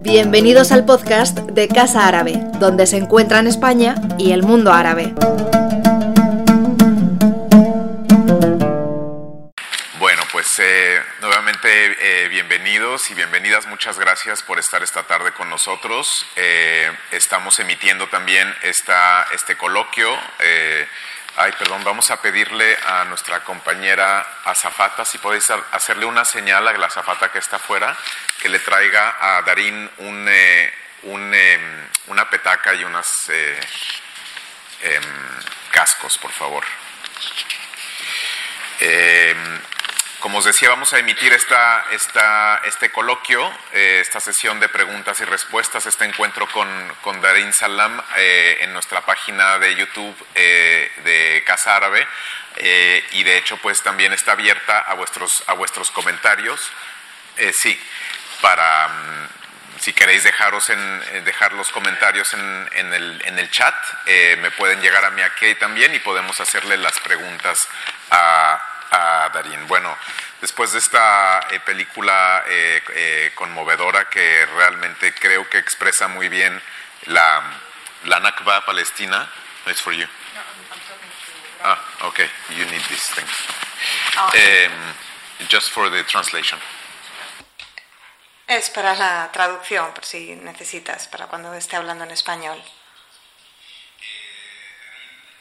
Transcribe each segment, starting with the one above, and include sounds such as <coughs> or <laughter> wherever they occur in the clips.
Bienvenidos al podcast de Casa Árabe, donde se encuentran España y el mundo árabe. Eh, bienvenidos y bienvenidas. Muchas gracias por estar esta tarde con nosotros. Eh, estamos emitiendo también esta, este coloquio. Ay, perdón, vamos a pedirle a nuestra compañera Azafata, si podéis hacerle una señal a la Azafata que está afuera, que le traiga a Darín un, em, una petaca y unos em, cascos, por favor. Como os decía, vamos a emitir esta, esta, este coloquio, eh, esta sesión de preguntas y respuestas, este encuentro con, con Darín Salam eh, en nuestra página de YouTube eh, de Casa Árabe y de hecho pues también está abierta a vuestros, a vuestros comentarios. sí, para... Mm, si queréis dejaros en, dejar los comentarios en, en, el, en el, chat, me pueden llegar a mí aquí también y podemos hacerle las preguntas a, Bueno, después de esta eh, película eh, eh, conmovedora que realmente creo que expresa muy bien la, la Nakba palestina, it's for you. Ah, okay, you need this, thanks. Um, just for the translation. Es para la traducción, por si necesitas, para cuando esté hablando en español.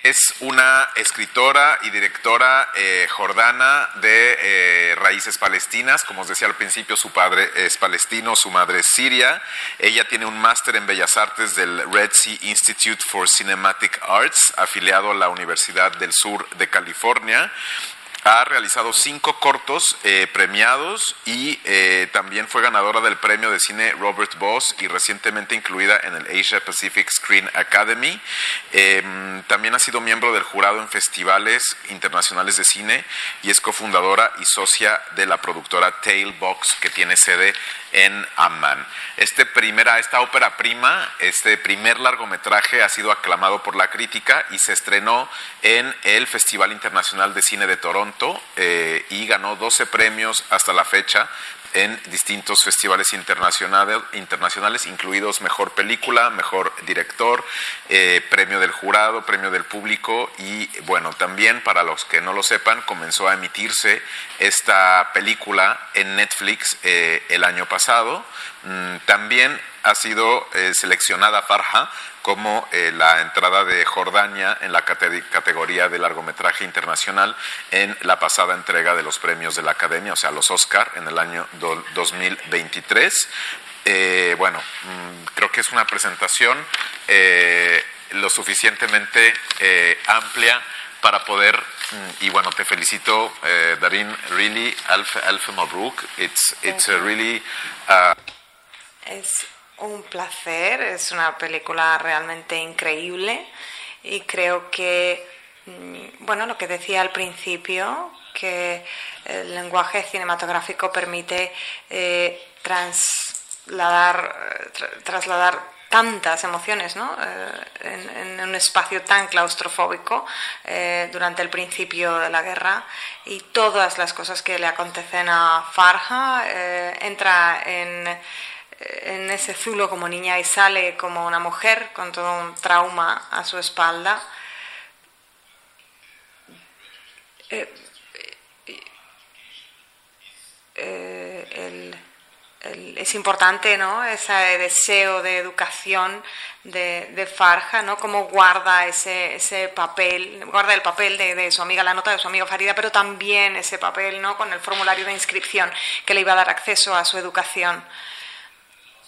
Es una escritora y directora eh, jordana de eh, raíces palestinas. Como os decía al principio, su padre es palestino, su madre es siria. Ella tiene un máster en Bellas Artes del Red Sea Institute for Cinematic Arts, afiliado a la Universidad del Sur de California ha realizado cinco cortos eh, premiados y eh, también fue ganadora del premio de cine Robert Boss y recientemente incluida en el Asia Pacific Screen Academy. Em, también ha sido miembro del jurado en festivales internacionales de cine y es cofundadora y socia de la productora Tailbox que tiene sede en Amman. Este primera, esta ópera prima, este primer largometraje ha sido aclamado por la crítica y se estrenó en el Festival Internacional de Cine de Toronto eh, y ganó 12 premios hasta la fecha en distintos festivales internacionales, internacionales incluidos Mejor Película, Mejor Director, eh, Premio del Jurado, Premio del Público y bueno, también para los que no lo sepan, comenzó a emitirse esta película en Netflix eh, el año pasado. Mm, también ha sido eh, seleccionada Farja como eh, la entrada de Jordania en la categoría de largometraje internacional en la pasada entrega de los premios de la Academia, o sea, los Oscar en el año 2023. Eh, bueno, mm, creo que es una presentación lo suficientemente amplia para poder, mm, y bueno, te felicito, Darín, really, Alf, Alf Mabruk, it's, it's a really... Uh, un placer, es una película realmente increíble y creo que, mm, bueno, lo que decía al principio, que el lenguaje cinematográfico permite eh, trasladar, trasladar tantas emociones ¿no? Eh, en, un espacio tan claustrofóbico eh, durante el principio de la guerra y todas las cosas que le acontecen a Farja entra en en ese zulo como niña y sale como una mujer con todo un trauma a su espalda. Eh, eh, es importante ¿no? ese deseo de educación de, Farja, ¿no? cómo guarda ese, ese papel, guarda el papel de, de, su amiga, la nota de su amiga Farida, pero también ese papel ¿no? con el formulario de inscripción que le iba a dar acceso a su educación.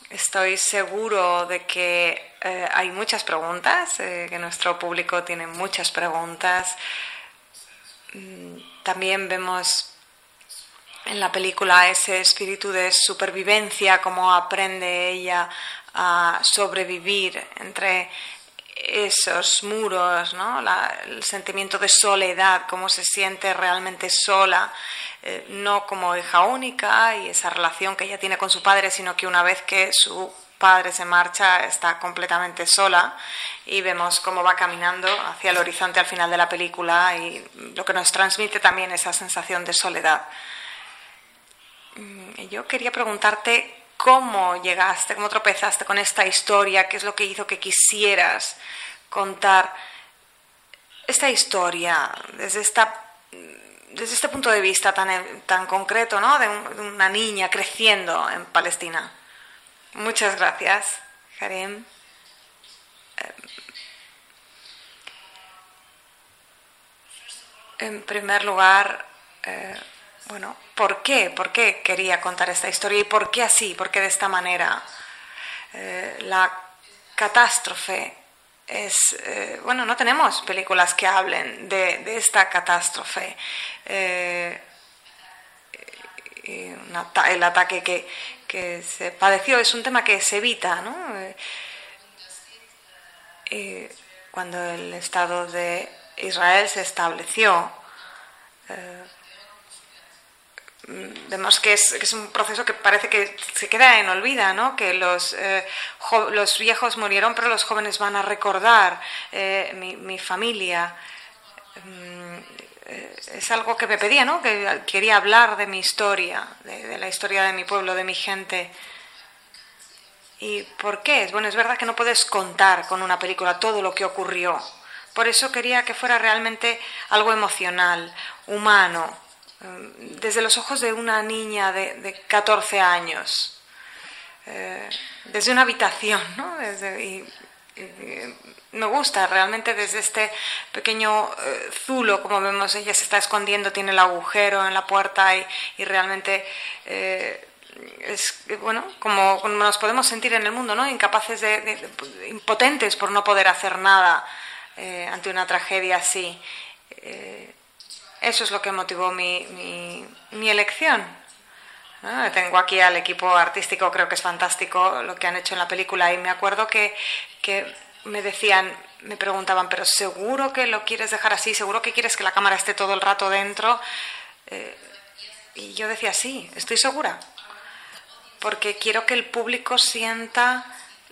Estoy seguro de que eh, hay muchas preguntas, eh, que nuestro público tiene muchas preguntas. Mm, también vemos en la película ese espíritu de supervivencia, cómo aprende ella a sobrevivir entre esos muros, ¿no? el sentimiento de soledad, cómo se siente realmente sola, eh, no como hija única y esa relación que ella tiene con su padre, sino que una vez que su padre se marcha, está completamente sola y vemos cómo va caminando hacia el horizonte al final de la película y lo que nos transmite también esa sensación de soledad. Mm, yo quería preguntarte cómo llegaste, cómo tropezaste con esta historia, qué es lo que hizo que quisieras contar esta historia desde esta este punto de vista tan, tan concreto, ¿no? De, una niña creciendo en Palestina. Muchas gracias, Karim. Eh, en primer lugar, eh, bueno, ¿por qué? ¿Por qué quería contar esta historia y por qué así? ¿Por qué de esta manera? Eh, la catástrofe es, eh, bueno, no tenemos películas que hablen de, esta catástrofe. Eh, el ataque que, que, se padeció es un tema que se evita, ¿no? Cuando el Estado de Israel se estableció, vemos que es, que es, un proceso que parece que se queda en olvida, ¿no? que los, eh, los viejos murieron, pero los jóvenes van a recordar eh, mi, mi, familia. Mm, eh, es algo que me pedía, ¿no? que quería hablar de mi historia, de, de, la historia de mi pueblo, de mi gente. ¿Y por qué? Bueno, es verdad que no puedes contar con una película todo lo que ocurrió. Por eso quería que fuera realmente algo emocional, humano, Em, desde los ojos de una niña de, 14 años, eh, desde una habitación, ¿no? me gusta realmente desde este pequeño eh, zulo, como vemos, ella se está escondiendo, tiene el agujero en la puerta y, realmente eh, es bueno como, nos podemos sentir en el mundo, ¿no? Incapaces de, impotentes por no poder hacer nada ante una tragedia así. Eso es lo que motivó mi, mi, elección. Tengo aquí al equipo artístico, creo que es fantástico lo que han hecho en la película y me acuerdo que, que me decían, me preguntaban, pero seguro que lo quieres dejar así, seguro que quieres que la cámara esté todo el rato dentro. Eh, y yo decía, sí, estoy segura, porque quiero que el público sienta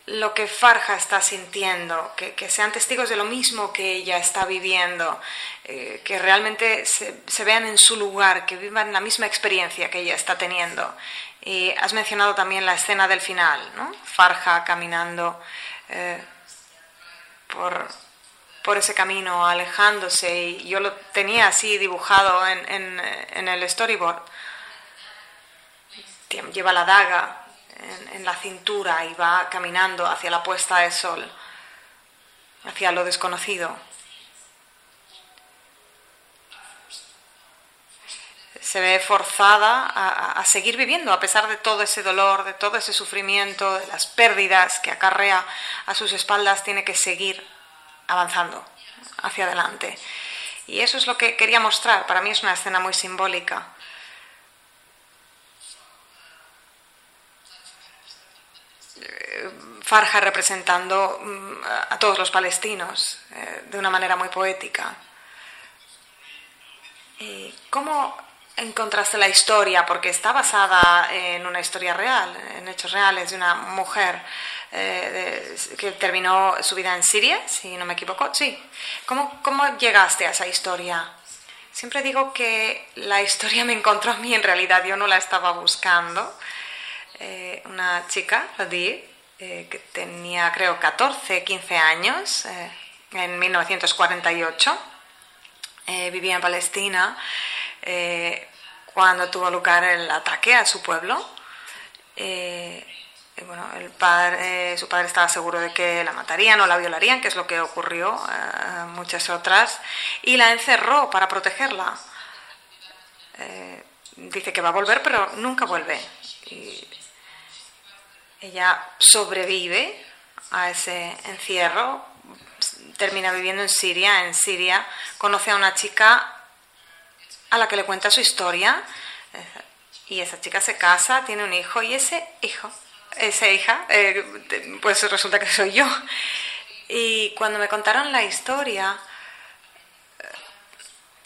lo que Farja está sintiendo, que, sean testigos de lo mismo que ella está viviendo, eh, que realmente se, vean en su lugar, que vivan la misma experiencia que ella está teniendo. Y has mencionado también la escena del final, ¿no? Farja caminando eh, por, por, ese camino, alejándose, y yo lo tenía así dibujado en, en, en el storyboard. Lleva la daga en, la cintura y va caminando hacia la puesta de sol, hacia lo desconocido. se ve forzada a, seguir viviendo a pesar de todo ese dolor, de todo ese sufrimiento, de las pérdidas que acarrea a sus espaldas, tiene que seguir avanzando hacia adelante. Y eso es lo que quería mostrar. Para mí es una escena muy simbólica. Farja representando mm, a todos los palestinos eh, de una manera muy poética. ¿Cómo encontraste la historia? Porque está basada en una historia real, en hechos reales de una mujer eh, que terminó su vida en Siria, si no me equivoco. Sí. ¿Cómo, ¿Cómo llegaste a esa historia? Siempre digo que la historia me encontró a mí, en realidad yo no la estaba buscando. Eh, una chica, Ladir, eh, que tenía creo 14, 15 años, eh, en 1948. Eh, vivía en Palestina cuando tuvo lugar el ataque a su pueblo. bueno, su padre estaba seguro de que la matarían o la violarían, que es lo que ocurrió muchas otras, y la encerró para protegerla. dice que va a volver, pero nunca vuelve. Ella sobrevive a ese encierro, termina viviendo en Siria. En Siria conoce a una chica a la que le cuenta su historia y esa chica se casa, tiene un hijo y ese hijo, esa hija, eh, pues resulta que soy yo. Y cuando me contaron la historia,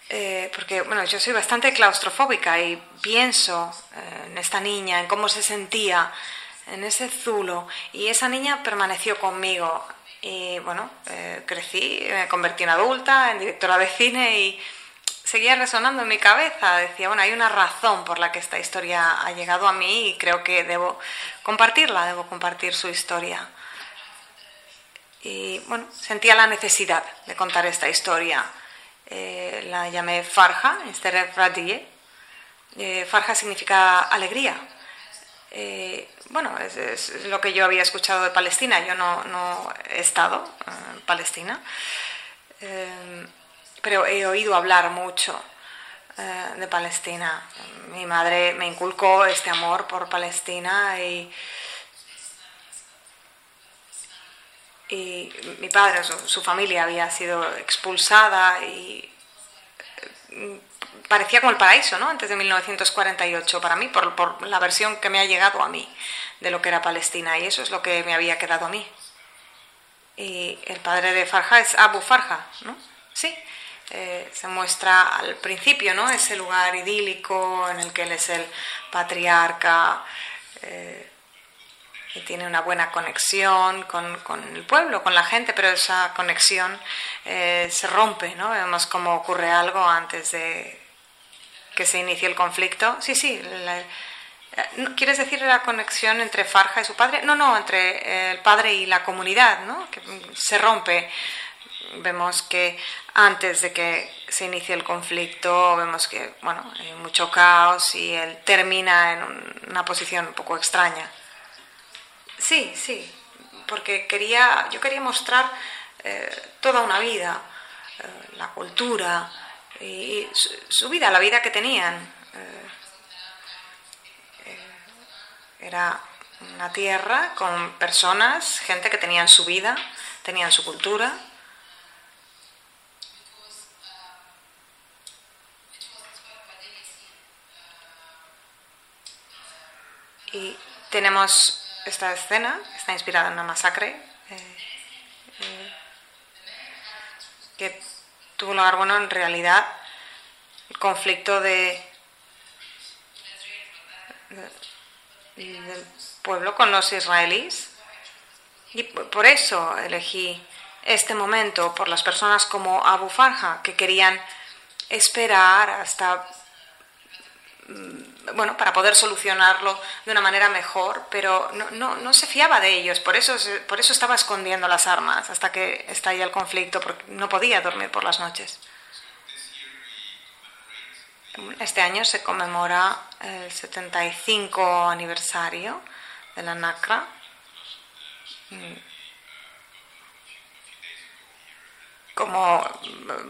eh, porque bueno, yo soy bastante claustrofóbica y pienso eh, en esta niña, en cómo se sentía en ese zulo. Y esa niña permaneció conmigo. Y bueno, eh, crecí, me convertí en adulta, en directora de cine y seguía resonando en mi cabeza. Decía, bueno, hay una razón por la que esta historia ha llegado a mí y creo que debo compartirla, debo compartir su historia. Y bueno, sentía la necesidad de contar esta historia. Eh, la llamé Farja, Esther Radie. Eh, Farja significa alegría. Eh, bueno, es, lo que yo había escuchado de Palestina. Yo no, he estado en Palestina, pero he oído hablar mucho de Palestina. Mi madre me inculcó este amor por Palestina y mi padre, su, familia había sido expulsada y eh, parecía como el paraíso, ¿no? Antes de 1948 para mí, por, la versión que me ha llegado a mí de lo que era Palestina y eso es lo que me había quedado a mí. Y el padre de Farja es Abu Farja, ¿no? Sí, eh, se muestra al principio, ¿no? Ese lugar idílico en el que él es el patriarca. Eh, tiene una buena conexión con, con, el pueblo, con la gente, pero esa conexión eh, se rompe, ¿no? Vemos cómo ocurre algo antes de que se inicie el conflicto. Sí, sí. Eh, ¿Quieres decir la conexión entre Farja y su padre? No, no, entre el padre y la comunidad, ¿no? Que se rompe. Vemos que antes de que se inicie el conflicto, vemos que, bueno, hay mucho caos y él termina en una posición un poco extraña. Sí, sí, porque quería, yo quería mostrar eh, toda una vida, eh, la cultura y su, vida, la vida que tenían. Eh, era una tierra con personas, gente que tenían su vida, tenían su cultura. Y tenemos esta escena está inspirada en una masacre eh, eh, que tuvo lugar, bueno, en realidad el conflicto de, del pueblo con los israelíes. Y por eso elegí este momento por las personas como Abu Farja, que querían esperar hasta bueno, para poder solucionarlo de una manera mejor, pero no, no, no, se fiaba de ellos, por eso, por eso estaba escondiendo las armas hasta que estalla el conflicto, porque no podía dormir por las noches. Este año se conmemora el 75 aniversario de la NACRA. Mm. Como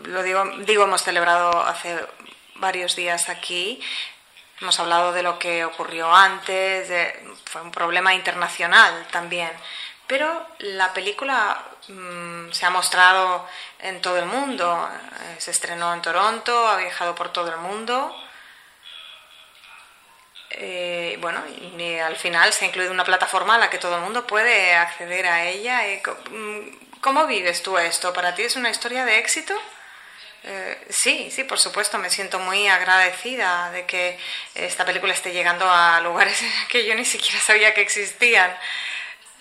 lo digo, digo, hemos celebrado hace varios días aquí Hemos hablado de lo que ocurrió antes, fue un problema internacional también. Pero la película mm, se ha mostrado en todo el mundo. Eh, se estrenó en Toronto, ha viajado por todo el mundo. Eh, bueno, y al final se ha incluido una plataforma a la que todo el mundo puede acceder a ella. Mm, ¿Cómo vives tú esto? ¿Para ti es una historia de éxito? Eh, sí, sí, por supuesto, me siento muy agradecida de que esta película esté llegando a lugares <laughs> que yo ni siquiera sabía que existían.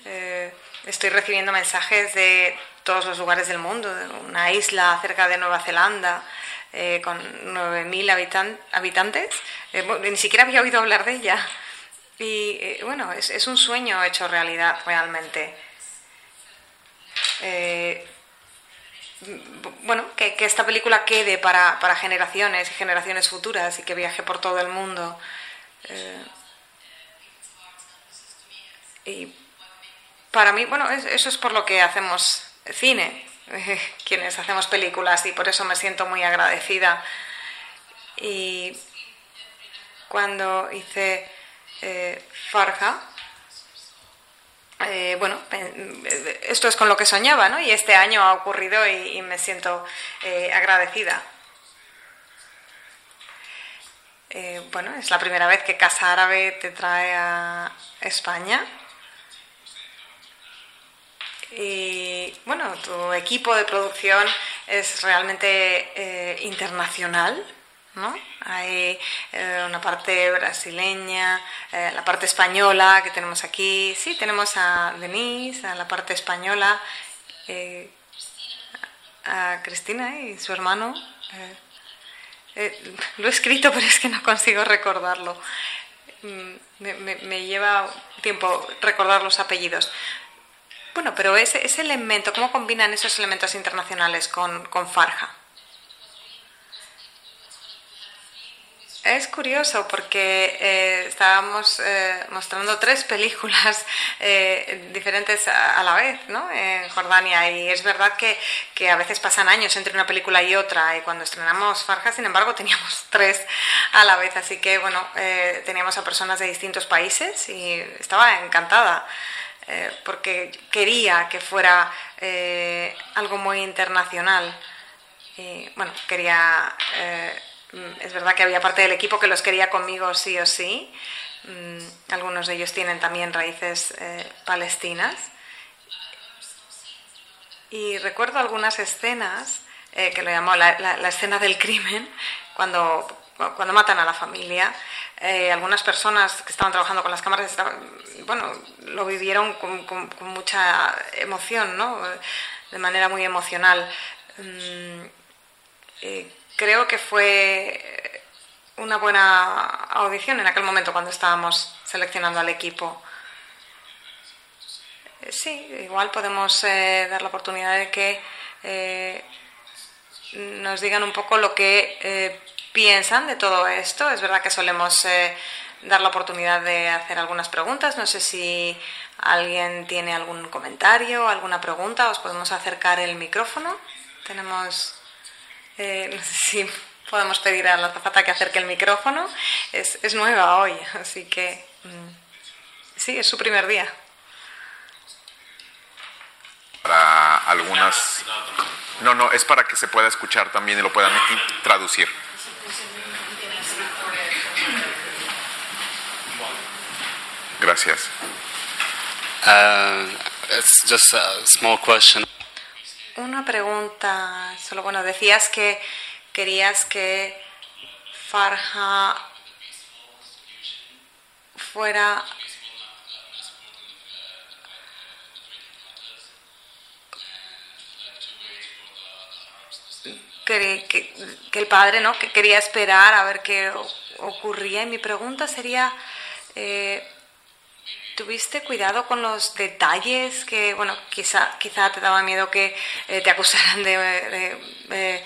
Eh, estoy recibiendo mensajes de todos los lugares del mundo, de una isla cerca de Nueva Zelanda eh, con 9.000 habitantes. ni siquiera había oído hablar de ella. Y bueno, es, un sueño hecho realidad realmente bueno, que, esta película quede para, generaciones y generaciones futuras y que viaje por todo el mundo. Eh, y para mí, bueno, eso es por lo que hacemos cine, <laughs> quienes hacemos películas, y por eso me siento muy agradecida. Y cuando hice eh, Farja, eh, bueno, esto es con lo que soñaba, ¿no? Y este año ha ocurrido y, me siento eh, agradecida. Eh, bueno, es la primera vez que Casa Árabe te trae a España. Y bueno, tu equipo de producción es realmente internacional. ¿No? Hay eh, una parte brasileña, eh, la parte española que tenemos aquí. Sí, tenemos a Denise, a la parte española, eh, a Cristina y su hermano. lo he escrito, <laughs> pero es que no consigo recordarlo. Mm, me, lleva tiempo recordar los apellidos. Bueno, pero ese, ese elemento, ¿cómo combinan esos elementos internacionales con, con Farja? Es curioso porque eh, estábamos eh, mostrando tres películas eh, diferentes a, la vez ¿no? en Jordania y es verdad que, que, a veces pasan años entre una película y otra y cuando estrenamos Farja, sin embargo, teníamos <laughs> tres a la vez, así que bueno, teníamos a personas de distintos países y estaba encantada porque quería que fuera algo muy internacional. Y, bueno, quería es verdad que había parte del equipo que los quería conmigo sí o sí. Mm, algunos de ellos tienen también raíces eh, palestinas. Y recuerdo algunas escenas, eh, que lo llamó la, escena del crimen, cuando, cuando matan a la familia. Eh, algunas personas que estaban trabajando con las cámaras bueno, lo vivieron con, mucha emoción, ¿no? de manera muy emocional. Mm, creo que fue una buena audición en aquel momento cuando estábamos seleccionando al equipo. Eh, sí, igual podemos eh, dar la oportunidad de que eh, nos digan un poco lo que piensan de todo esto. Es verdad que solemos dar la oportunidad de hacer algunas preguntas. No sé si alguien tiene algún comentario, alguna pregunta. Os podemos acercar el micrófono. Tenemos eh, no sé si podemos pedir a la zafata que acerque el micrófono. Es, es nueva hoy, así que mm, sí, es su primer día. Para algunas... No, no, es para que se pueda escuchar también y lo puedan traducir. Gracias. Uh, it's just a small question. Una pregunta, solo bueno, decías que querías que Farja fuera que, el padre no que quería esperar a ver qué ocurría. Y mi pregunta sería eh, ¿Tuviste cuidado con los detalles que, bueno, quizá, quizá te daba miedo que eh, te acusaran de,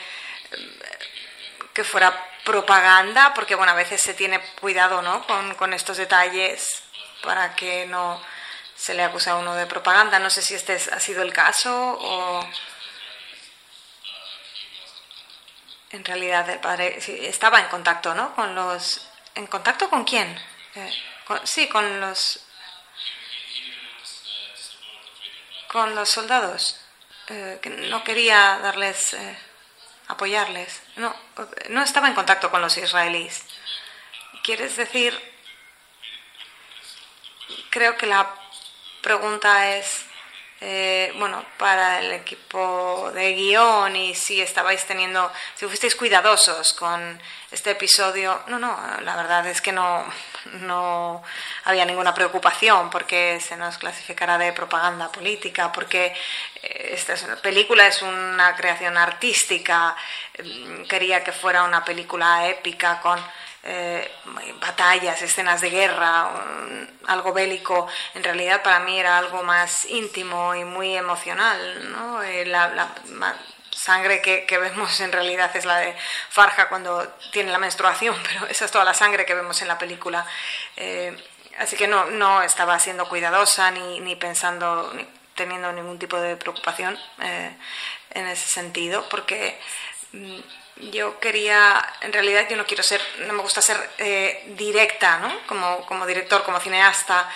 que fuera propaganda? Porque, bueno, a veces se tiene cuidado, ¿no? Con, estos detalles para que no se le acuse a uno de propaganda. No sé si este ha sido el caso o... En realidad el padre estaba en contacto, ¿no? Con los... ¿En contacto con quién? Eh, sí, con los con los soldados, eh, no quería darles, eh, apoyarles. No, no estaba en contacto con los israelíes. ¿Quieres decir? Creo que la pregunta es, eh, bueno, para el equipo de guion y si estabais teniendo, si fuisteis cuidadosos con este episodio. No, no, la verdad es que no, no había ninguna preocupación porque se nos clasificara de propaganda política, porque eh, esta película es una creación artística, mm, quería que fuera una película épica con eh, batallas, escenas de guerra, algo bélico, en realidad para mí era algo más íntimo y muy emocional. ¿no? Eh, sangre que, vemos en realidad es la de Farja cuando tiene la menstruación, <laughs> pero esa es toda la sangre que vemos en la película. Eh, así que no, no estaba siendo cuidadosa ni, ni pensando, ni teniendo ningún tipo de preocupación en ese sentido, porque mm, yo quería, en realidad yo no quiero ser, no me gusta ser eh, directa, ¿no? Como, como director, como cineasta.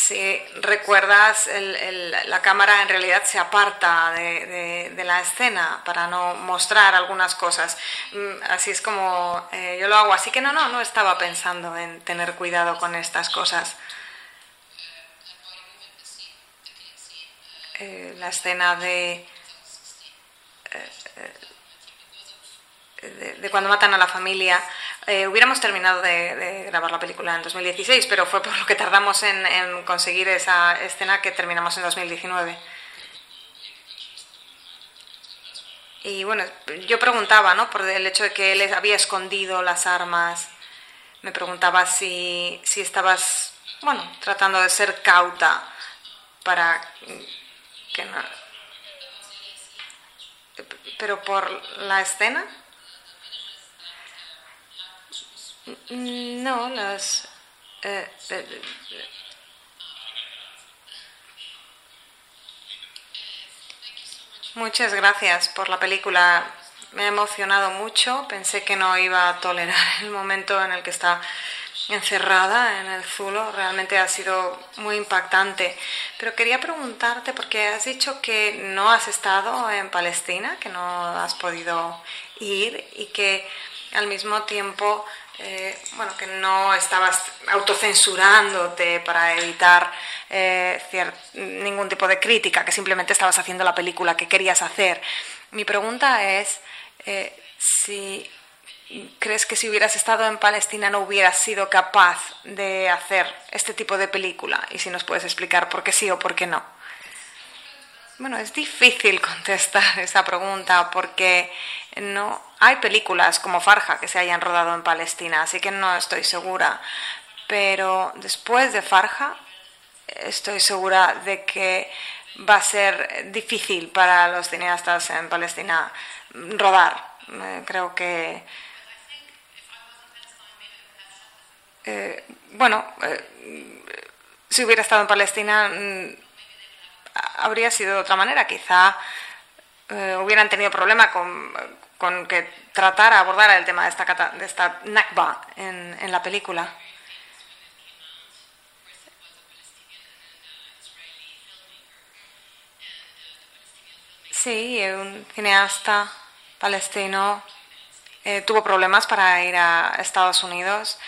Si recuerdas, el, la cámara en realidad se aparta de, de, la escena para no mostrar algunas cosas. Mm, así es como eh, yo lo hago. Así que no, no, no estaba pensando en tener cuidado con estas cosas. Eh, la escena de de, cuando matan a la familia. Eh, hubiéramos terminado de, grabar la película en 2016, pero fue por lo que tardamos en, conseguir esa escena que terminamos en 2019. Y bueno, yo preguntaba, ¿no? Por el hecho de que él había escondido las armas. Me preguntaba si, si estabas, bueno, tratando de ser cauta para que no. Pero por la escena. No, las... Eh, eh, muchas gracias por la película. Me ha emocionado mucho. Pensé que no iba a tolerar <laughs> el momento en el que está encerrada en el Zulo. Realmente ha sido muy impactante. Pero quería preguntarte, porque has dicho que no has estado en Palestina, que no has podido ir y que al mismo tiempo eh, bueno, que no estabas autocensurándote para evitar eh, ningún tipo de crítica, que simplemente estabas haciendo la película que querías hacer. Mi pregunta es eh, si crees que si hubieras estado en Palestina no hubieras sido capaz de hacer este tipo de película y si nos puedes explicar por qué sí o por qué no. Bueno, es difícil <laughs> contestar esa pregunta porque no hay películas como Farja que se hayan rodado en Palestina, así que no estoy segura. Pero después de Farja, estoy segura de que va a ser difícil para los cineastas en Palestina rodar. Eh, creo que. Eh, bueno, eh, si hubiera estado en Palestina, mm, habría sido de otra manera. Quizá hubieran tenido problema con con que tratara, abordara el tema de esta, de esta Nakba en, en la película. Sí, un cineasta palestino eh, tuvo problemas para ir a Estados Unidos,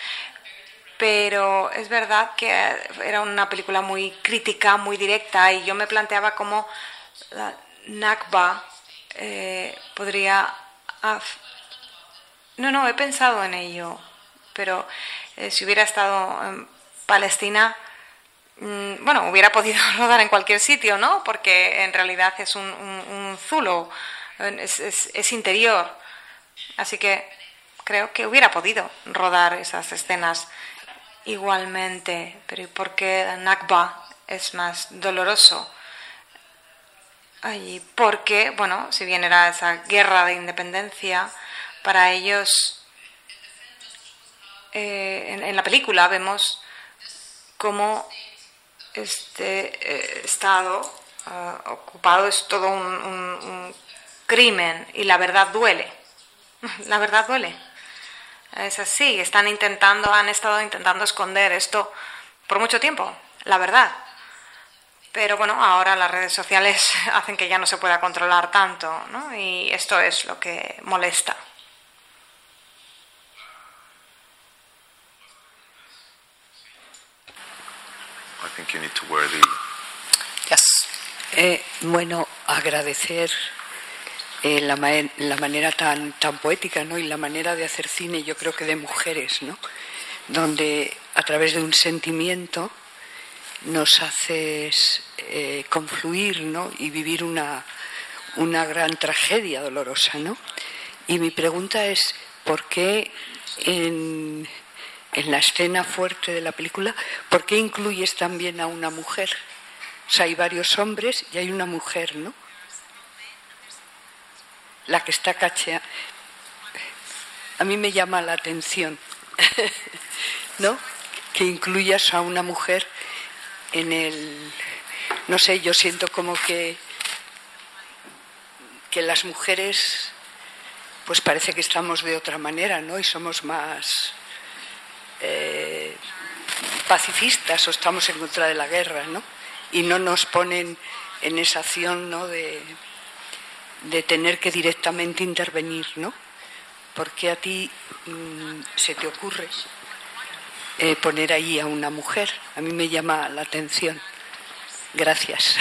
pero es verdad que era una película muy crítica, muy directa, y yo me planteaba cómo la Nakba eh, podría Ah, no, no, he pensado en ello, pero eh, si hubiera estado en Palestina, mm, bueno, hubiera <laughs> podido rodar en cualquier sitio, ¿no? Porque en realidad es un, zulo, es, interior. Así que creo que hubiera podido rodar esas escenas igualmente, pero ¿por qué Nakba es más doloroso? Allí, porque, bueno, si bien era esa guerra de independencia, para ellos, eh, en, la película vemos cómo este eh, Estado ah, ocupado es todo un, crimen y la verdad duele. <laughs> La verdad duele. Es así, están intentando, han estado intentando esconder esto por mucho tiempo, la verdad. Pero bueno, ahora las redes sociales <laughs> hacen que ya no se pueda controlar tanto, ¿no? Y esto es lo que molesta. Eh, bueno, agradecer eh, la, la, manera tan, tan poética ¿no? y la manera de hacer cine, yo creo que de mujeres, ¿no? donde a través de un sentimiento nos haces eh, confluir ¿no? y vivir una, una gran tragedia dolorosa. ¿no? Y mi pregunta es, ¿por qué en, en la escena fuerte de la película, ¿por qué incluyes también a una mujer? O sea, hay varios hombres y hay una mujer, ¿no? La que está cacheada. A mí me llama la atención, <laughs> ¿no? Que incluyas a una mujer en el, no sé, yo siento como que, que las mujeres, pues parece que estamos de otra manera, ¿no? Y somos más eh, pacifistas o estamos en contra de la guerra, ¿no? Y no nos ponen en esa acción, ¿no? De, de tener que directamente intervenir, ¿no? Porque a ti mm, se te ocurre eh, poner ahí a una mujer. A mí me llama la atención. Gracias.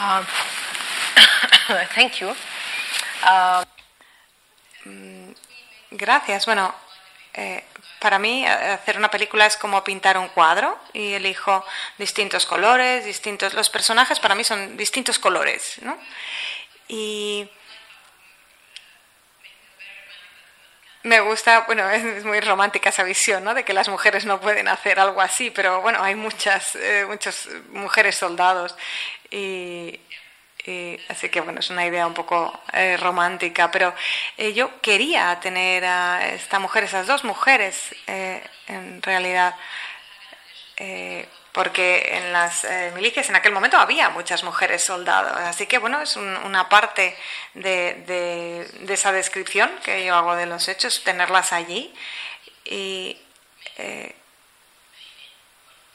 Um, <coughs> Thank you. Mm, gracias. Bueno, eh, para mí hacer una película es como pintar un cuadro y elijo distintos colores, distintos. Los personajes para mí son distintos colores, ¿no? Y me gusta, bueno, es muy romántica esa visión, ¿no? De que las mujeres no pueden hacer algo así, pero bueno, hay muchas, eh, muchas mujeres soldados y, así que bueno, es una idea un poco eh, romántica, pero eh, yo quería tener a esta mujer, esas dos mujeres, en realidad porque en las eh, milicias en aquel momento había muchas mujeres soldados. Así que, bueno, es una parte de, esa descripción que yo hago de los hechos, tenerlas allí. Y, eh,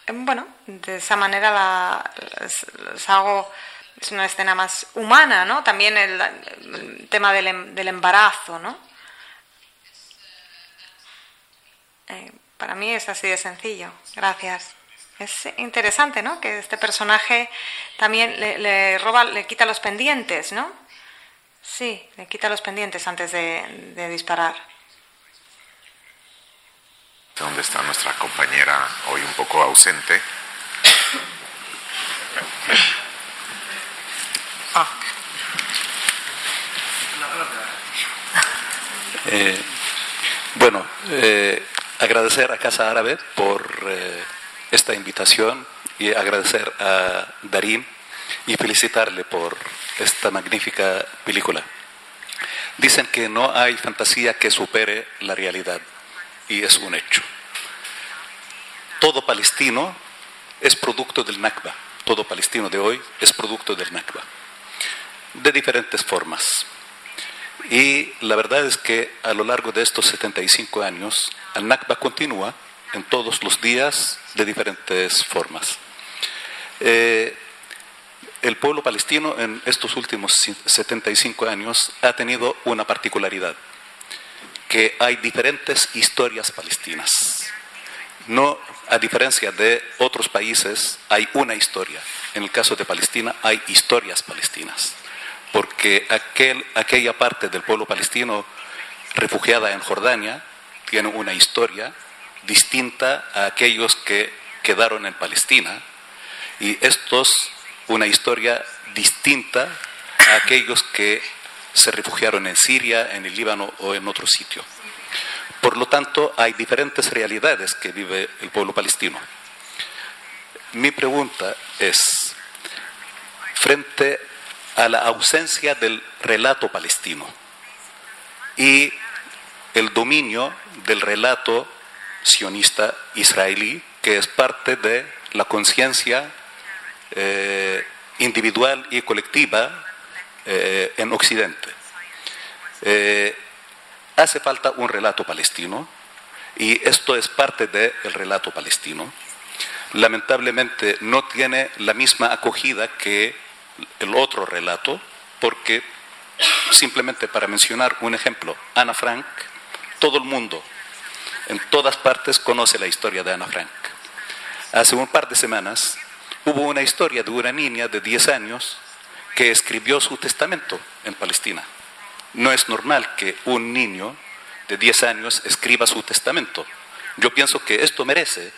bueno, de esa manera la, hago, es una escena más humana, ¿no? También el, tema del, em, del, embarazo, ¿no? Eh, para mí es así de sencillo. Gracias. Es interesante, ¿no? Que este personaje también le, roba, le quita los pendientes, ¿no? Sí, le quita los pendientes antes de, disparar. ¿Dónde está nuestra compañera hoy un poco ausente? Ah. Eh, bueno, eh, agradecer a Casa Árabe por eh, esta invitación y agradecer a Darín y felicitarle por esta magnífica película. Dicen que no hay fantasía que supere la realidad y es un hecho. Todo palestino es producto del Nakba. Todo palestino de hoy es producto del Nakba. De diferentes formas. Y la verdad es que a lo largo de estos 75 años, el Nakba continúa en todos los días de diferentes formas. Eh, el pueblo palestino en estos últimos 75 años ha tenido una particularidad, que hay diferentes historias palestinas. No, a diferencia de otros países, hay una historia. En el caso de Palestina hay historias palestinas, porque aquel, aquella parte del pueblo palestino refugiada en Jordania tiene una historia distinta a aquellos que quedaron en Palestina y estos una historia distinta a aquellos que se refugiaron en Siria, en el Líbano o en otro sitio. Por lo tanto, hay diferentes realidades que vive el pueblo palestino. Mi pregunta es, frente a la ausencia del relato palestino y el dominio del relato sionista israelí, que es parte de la conciencia eh, individual y colectiva eh, en Occidente. Eh, hace falta un relato palestino y esto es parte del relato palestino. Lamentablemente no tiene la misma acogida que el otro relato, porque simplemente para mencionar un ejemplo, Ana Frank, todo el mundo en todas partes conoce la historia de Ana Frank. Hace un par de semanas hubo una historia de una niña de 10 años que escribió su testamento en Palestina. No es normal que un niño de 10 años escriba su testamento. Yo pienso que esto merece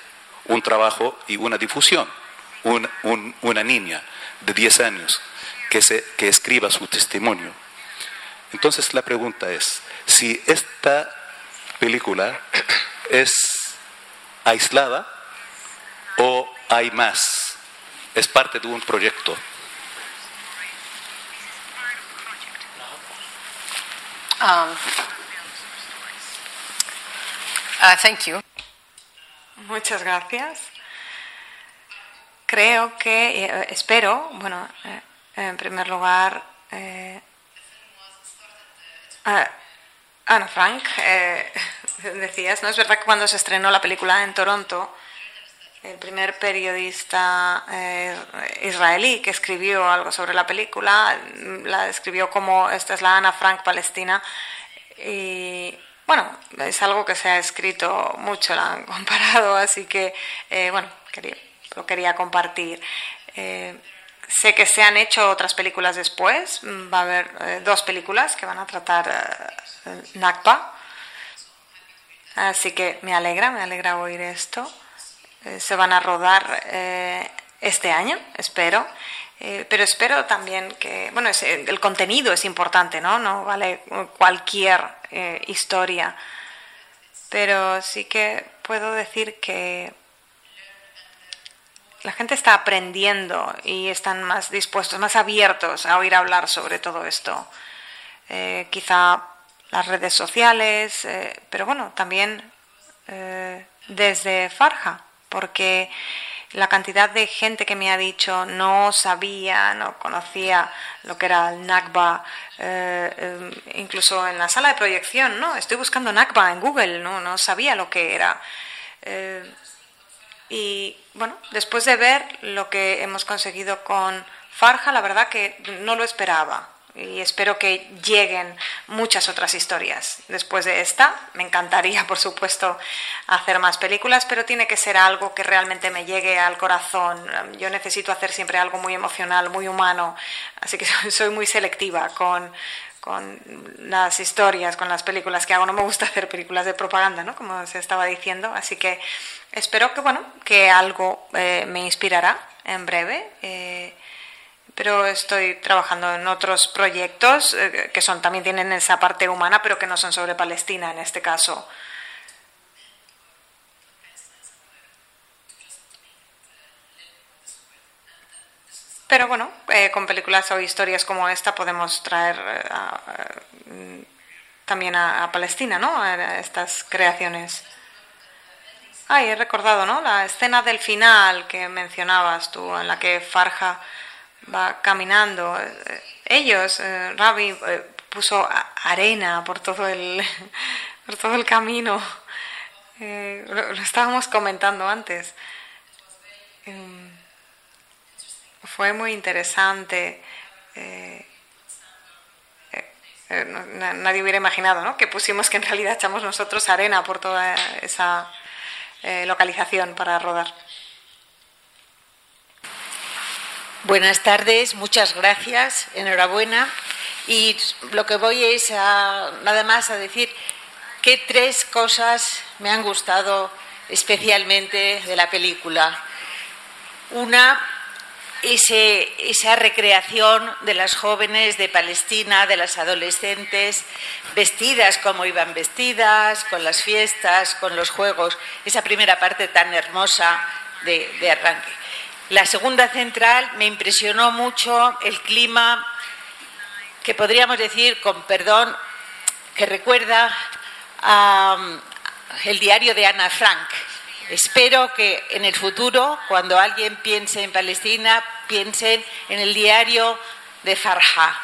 un trabajo y una difusión. una niña de 10 años que, se, que escriba su testimonio. Entonces la pregunta es, si esta película es aislada o hay más? ¿Es parte de un proyecto? Um, uh, thank you. Muchas gracias. Creo que, eh, espero, bueno, eh, en primer lugar, eh, Ana Frank, eh, <laughs> decías, ¿no? Es verdad que cuando se estrenó la película en Toronto, el primer periodista eh, israelí que escribió algo sobre la película la describió como esta es la Ana Frank palestina y bueno es algo que se ha escrito mucho la han <laughs> comparado así que eh, bueno quería, lo quería compartir sé que se han hecho otras películas después. Mm, Va a haber eh, dos películas que van a tratar eh, Nakba. Así que me alegra, me alegra oír esto. Eh, se van a rodar eh, este año, espero. Eh, pero espero también que, bueno, el contenido es importante, ¿no? No vale cualquier eh, historia. Pero sí que puedo decir que la gente está aprendiendo y están más dispuestos, más abiertos a oír hablar sobre todo esto. Eh, quizá las redes sociales, eh, pero bueno, también eh, desde Farja, porque la cantidad de gente que me ha dicho no sabía, no conocía lo que era el Nakba, eh, incluso en la sala de proyección, ¿no? Estoy buscando Nakba en Google, no, no sabía lo que era. Y bueno, después de ver lo que hemos conseguido con Farja, la verdad que no lo esperaba. Y espero que lleguen muchas otras historias. Después de esta, me encantaría, <laughs> por supuesto, hacer más películas, pero tiene que ser algo que realmente me llegue al corazón. Yo necesito hacer siempre algo muy emocional, muy humano. Así que <laughs> soy- muy selectiva con, con las historias, con las películas que hago. No me gusta <laughs> hacer películas de propaganda, ¿no? Como se estaba diciendo. Así que espero que, bueno, que algo eh, me inspirará en breve. eh, pero estoy trabajando en otros proyectos eh, que son también tienen esa parte humana, pero que no son sobre Palestina en este caso. Pero bueno, eh, con películas o historias como esta podemos traer eh, mm, también a, Palestina, ¿no? Estas creaciones. Ay, he recordado, ¿no? La escena del final que mencionabas tú, en la que Farja va caminando. Eh, Ellos, eh, Ravi, eh, puso arena por todo el, <laughs> por todo el camino. Eh, lo, lo estábamos comentando antes. Fue muy interesante. eh, eh, nadie hubiera imaginado ¿no? que pusimos que en realidad echamos nosotros arena por toda esa eh, localización para rodar. Buenas tardes, muchas gracias, enhorabuena. Y lo que voy es a, nada más a decir que tres cosas me han gustado especialmente de la película. Una, esa recreación de las jóvenes de Palestina, de las adolescentes, vestidas como iban vestidas, con las fiestas, con los juegos, esa primera parte tan hermosa de, de arranque. La segunda central me impresionó mucho el clima que podríamos decir, con perdón, que recuerda a um, el diario de Ana Frank. Espero que en el futuro, cuando alguien piense en Palestina, piensen en el diario de Farha,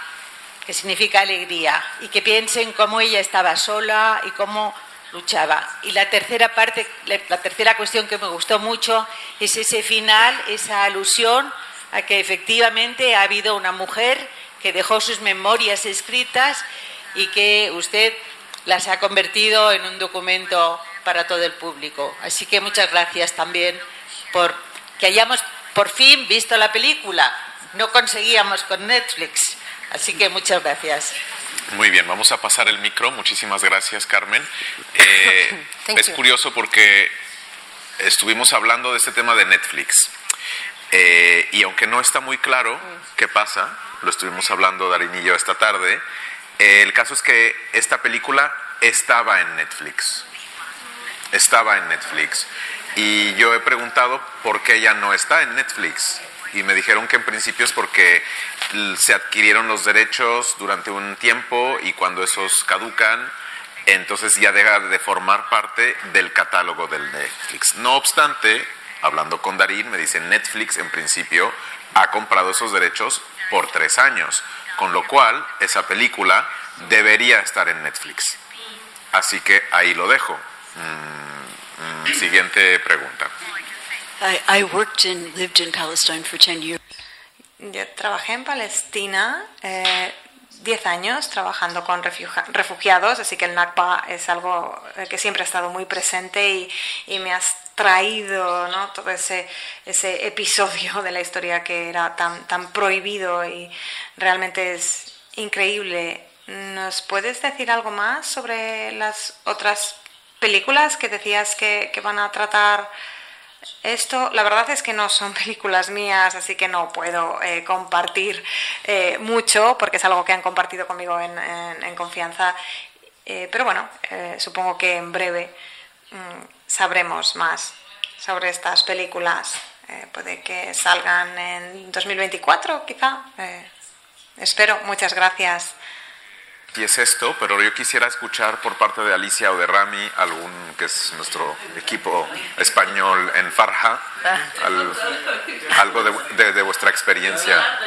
que significa alegría, y que piensen cómo ella estaba sola y cómo luchaba. Y la tercera parte, la tercera cuestión que me gustó mucho es ese final, esa alusión a que efectivamente ha habido una mujer que dejó sus memorias escritas y que usted las ha convertido en un documento para todo el público. Así que muchas gracias también por que hayamos por fin visto la película. No conseguíamos con Netflix. Así que muchas gracias. Muy bien, vamos a pasar el micro. Muchísimas gracias, Carmen. <laughs> Eh, es curioso porque estuvimos hablando de este tema de Netflix. Eh, y aunque no está muy claro qué pasa, lo estuvimos hablando Darín y yo esta tarde, eh, el caso es que esta película estaba en Netflix. Estaba en Netflix. Y yo he preguntado por qué ya no está en Netflix. Y me dijeron que en principio es porque se adquirieron los derechos durante un tiempo y cuando esos caducan, entonces ya deja de formar parte del catálogo del Netflix. No obstante, hablando con Darín, me dice Netflix en principio ha comprado esos derechos por tres años, con lo cual esa película debería estar en Netflix. Así que ahí lo dejo. Mm, mm, siguiente pregunta. I, I worked and lived in Palestine for 10 years. Yo trabajé en Palestina eh, 10 años trabajando con refugia- refugiados, así que el Nakba es algo eh, que siempre ha estado muy presente y, y me ha traído ¿no? todo ese, ese episodio de la historia que era tan, tan prohibido y realmente es increíble. ¿Nos puedes decir algo más sobre las otras películas que decías que, van a tratar esto? La verdad es que no son <laughs> películas mías, así que no puedo eh, compartir eh, mucho porque es algo que han compartido conmigo en, confianza. Eh, pero bueno, supongo que en breve mm, sabremos más sobre estas películas. Puede que salgan en 2024, quizá. Espero. Muchas gracias. Y es esto, pero yo quisiera escuchar por parte de Alicia o de Rami, algún que es nuestro equipo español en Farja, al- algo de, de- de vuestra experiencia.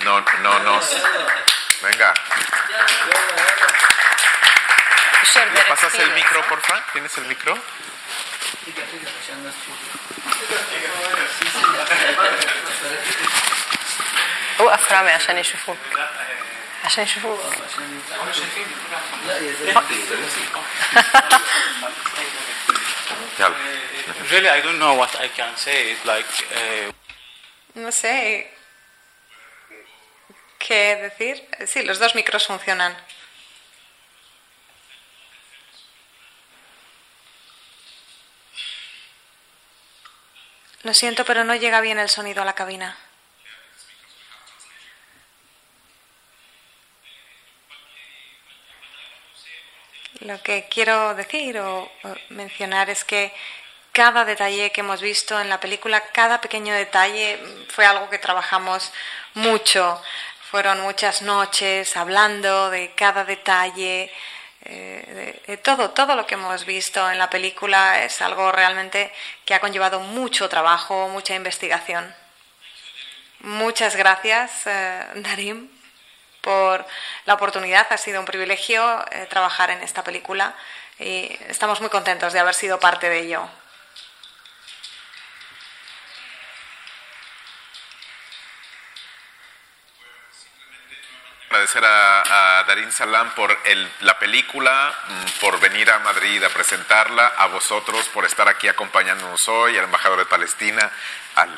No, no nos. Venga. ¿Me pasas el micro, porfa? ¿Tienes el micro? وقف <laughs> رامي عشان يشوفوك عشان يشوفوك Ya. Really, I don't know what I can say. It's like uh, No sé qué decir. Sí, los dos micros funcionan. Lo siento, pero no llega bien el sonido a la cabina. Lo que quiero decir o, mencionar es que cada detalle que hemos visto en la película, cada pequeño detalle mm, fue algo que trabajamos mucho. Fueron muchas noches hablando de cada detalle, eh, de todo, todo lo que hemos visto en la película es algo realmente que ha conllevado mucho trabajo, mucha investigación. Muchas gracias, eh, Darim, por la oportunidad. Ha sido un privilegio eh, trabajar en esta película y estamos muy contentos de haber sido parte de ello. Agradecer a, a Darín Salam por el- la película, mm, por venir a Madrid a presentarla, a vosotros por estar aquí acompañándonos hoy, al embajador de Palestina, al,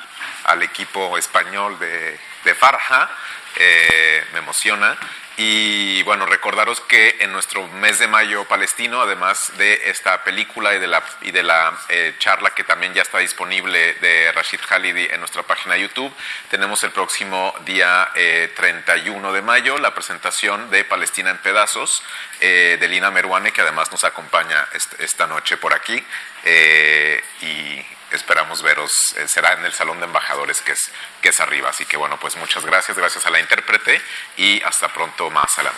al equipo español de, de Farja, eh, me emociona. Y bueno, recordaros que en nuestro mes de mayo palestino, además de esta película y de la, y de la eh, charla que también ya está disponible de Rashid Khalidi en nuestra página YouTube, tenemos el próximo día eh, 31 de mayo la presentación de Palestina en Pedazos eh, de Lina Meruane, que además nos acompaña est- esta noche por aquí. Eh, y esperamos veros, eh, será en el Salón de Embajadores que es, que es arriba. Así que bueno, pues muchas gracias, gracias a la intérprete y hasta pronto, más salam.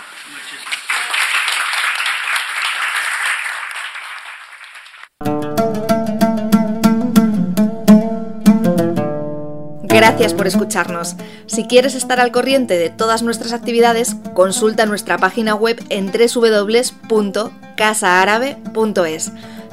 Gracias por escucharnos. Si quieres estar al corriente de todas nuestras actividades, consulta nuestra página web en www.casaarabe.es.